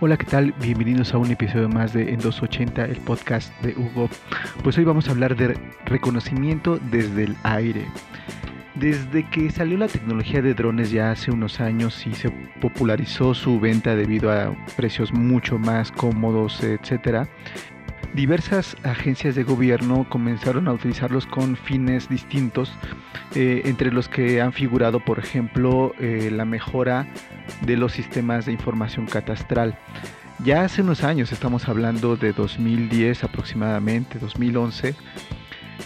Hola, ¿qué tal? Bienvenidos a un episodio más de En 280, el podcast de Hugo. Pues hoy vamos a hablar de reconocimiento desde el aire. Desde que salió la tecnología de drones ya hace unos años y se popularizó su venta debido a precios mucho más cómodos, etcétera, diversas agencias de gobierno comenzaron a utilizarlos con fines distintos, eh, entre los que han figurado, por ejemplo, eh, la mejora de los sistemas de información catastral. Ya hace unos años, estamos hablando de 2010 aproximadamente, 2011,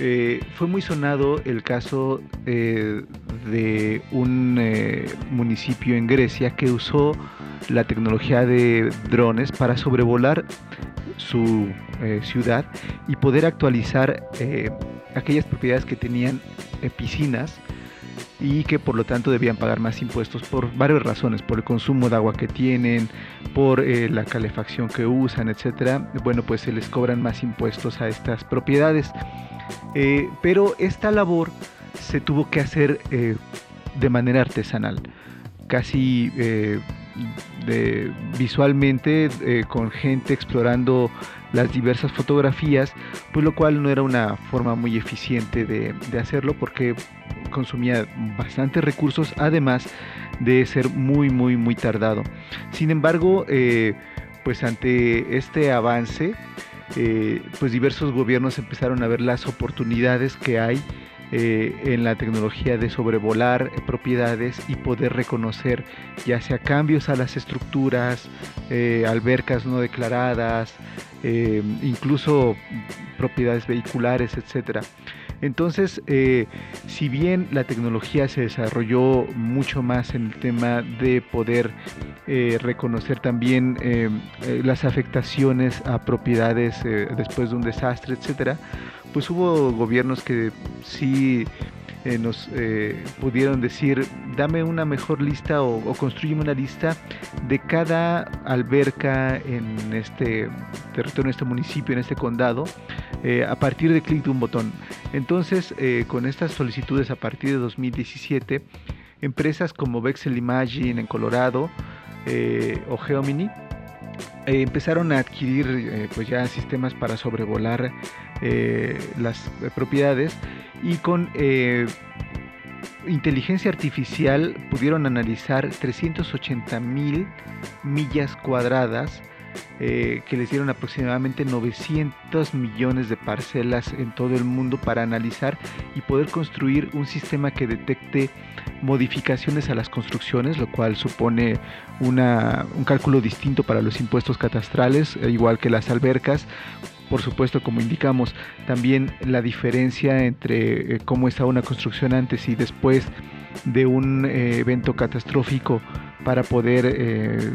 eh, fue muy sonado el caso de un municipio en Grecia que usó la tecnología de drones para sobrevolar su ciudad y poder actualizar aquellas propiedades que tenían piscinas y que por lo tanto debían pagar más impuestos por varias razones, por el consumo de agua que tienen, por la calefacción que usan, etcétera. Bueno, pues se les cobran más impuestos a estas propiedades. Eh, pero esta labor se tuvo que hacer eh, de manera artesanal, casi eh, visualmente con gente explorando las diversas fotografías, pues lo cual no era una forma muy eficiente de, de hacerlo porque consumía bastantes recursos, además de ser muy, muy, muy tardado. Sin embargo, pues ante este avance, eh, pues diversos gobiernos empezaron a ver las oportunidades que hay eh, en la tecnología de sobrevolar propiedades y poder reconocer ya sea cambios a las estructuras, eh, albercas no declaradas, incluso propiedades vehiculares, etcétera. Entonces, eh, si bien la tecnología se desarrolló mucho más en el tema de poder eh, reconocer también eh, las afectaciones a propiedades después de un desastre, etcétera, pues hubo gobiernos que sí nos pudieron decir, dame una mejor lista o, o construyeme una lista de cada alberca en este territorio, en este municipio, en este condado, eh, a partir de clic de un botón. Entonces, eh, con estas solicitudes a partir de 2017, empresas como Vexel Imagine en Colorado eh, o Geomini empezaron a adquirir pues ya sistemas para sobrevolar las propiedades y con inteligencia artificial pudieron analizar 380 mil millas cuadradas eh, que les dieron aproximadamente 900 millones de parcelas en todo el mundo para analizar y poder construir un sistema que detecte modificaciones a las construcciones, lo cual supone un cálculo distinto para los impuestos catastrales, e igual que las albercas, por supuesto, como indicamos, también la diferencia entre eh, cómo está una construcción antes y después de un eh, evento catastrófico para poder eh,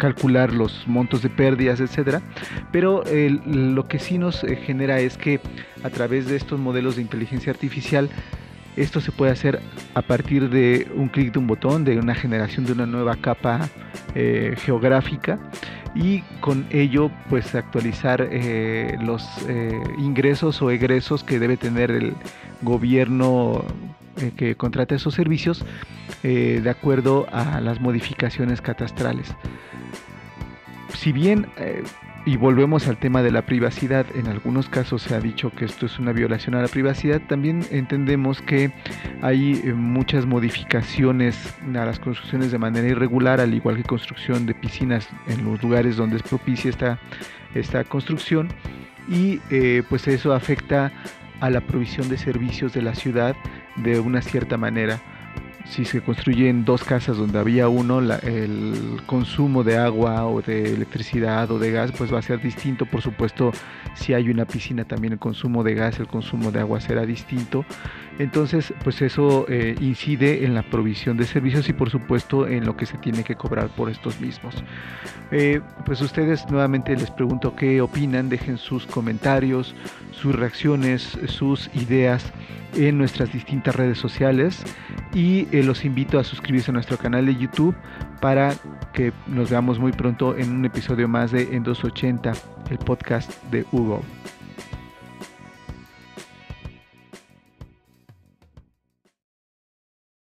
calcular los montos de pérdidas, etcétera. Pero lo que sí nos eh, genera es que a través de estos modelos de inteligencia artificial esto se puede hacer a partir de un clic de un botón, de una generación de una nueva capa eh, geográfica y con ello pues actualizar eh, los ingresos o egresos que debe tener el gobierno que contrata esos servicios de acuerdo a las modificaciones catastrales. Si bien, eh, y volvemos al tema de la privacidad, en algunos casos se ha dicho que esto es una violación a la privacidad, también entendemos que hay eh, muchas modificaciones a las construcciones de manera irregular, al igual que construcción de piscinas en los lugares donde es propicia esta, esta construcción, y eh, pues eso afecta a la provisión de servicios de la ciudad de una cierta manera si se construyen dos casas donde había uno, el consumo de agua o de electricidad o de gas pues va a ser distinto. Por supuesto, si hay una piscina también el consumo de gas, el consumo de agua será distinto. Entonces, pues eso eh, incide en la provisión de servicios y por supuesto en lo que se tiene que cobrar por estos mismos. Eh, pues ustedes nuevamente les pregunto qué opinan, dejen sus comentarios, sus reacciones, sus ideas en nuestras distintas redes sociales y eh, los invito a suscribirse a nuestro canal de YouTube para que nos veamos muy pronto en un episodio más de En 280, el podcast de Hugo.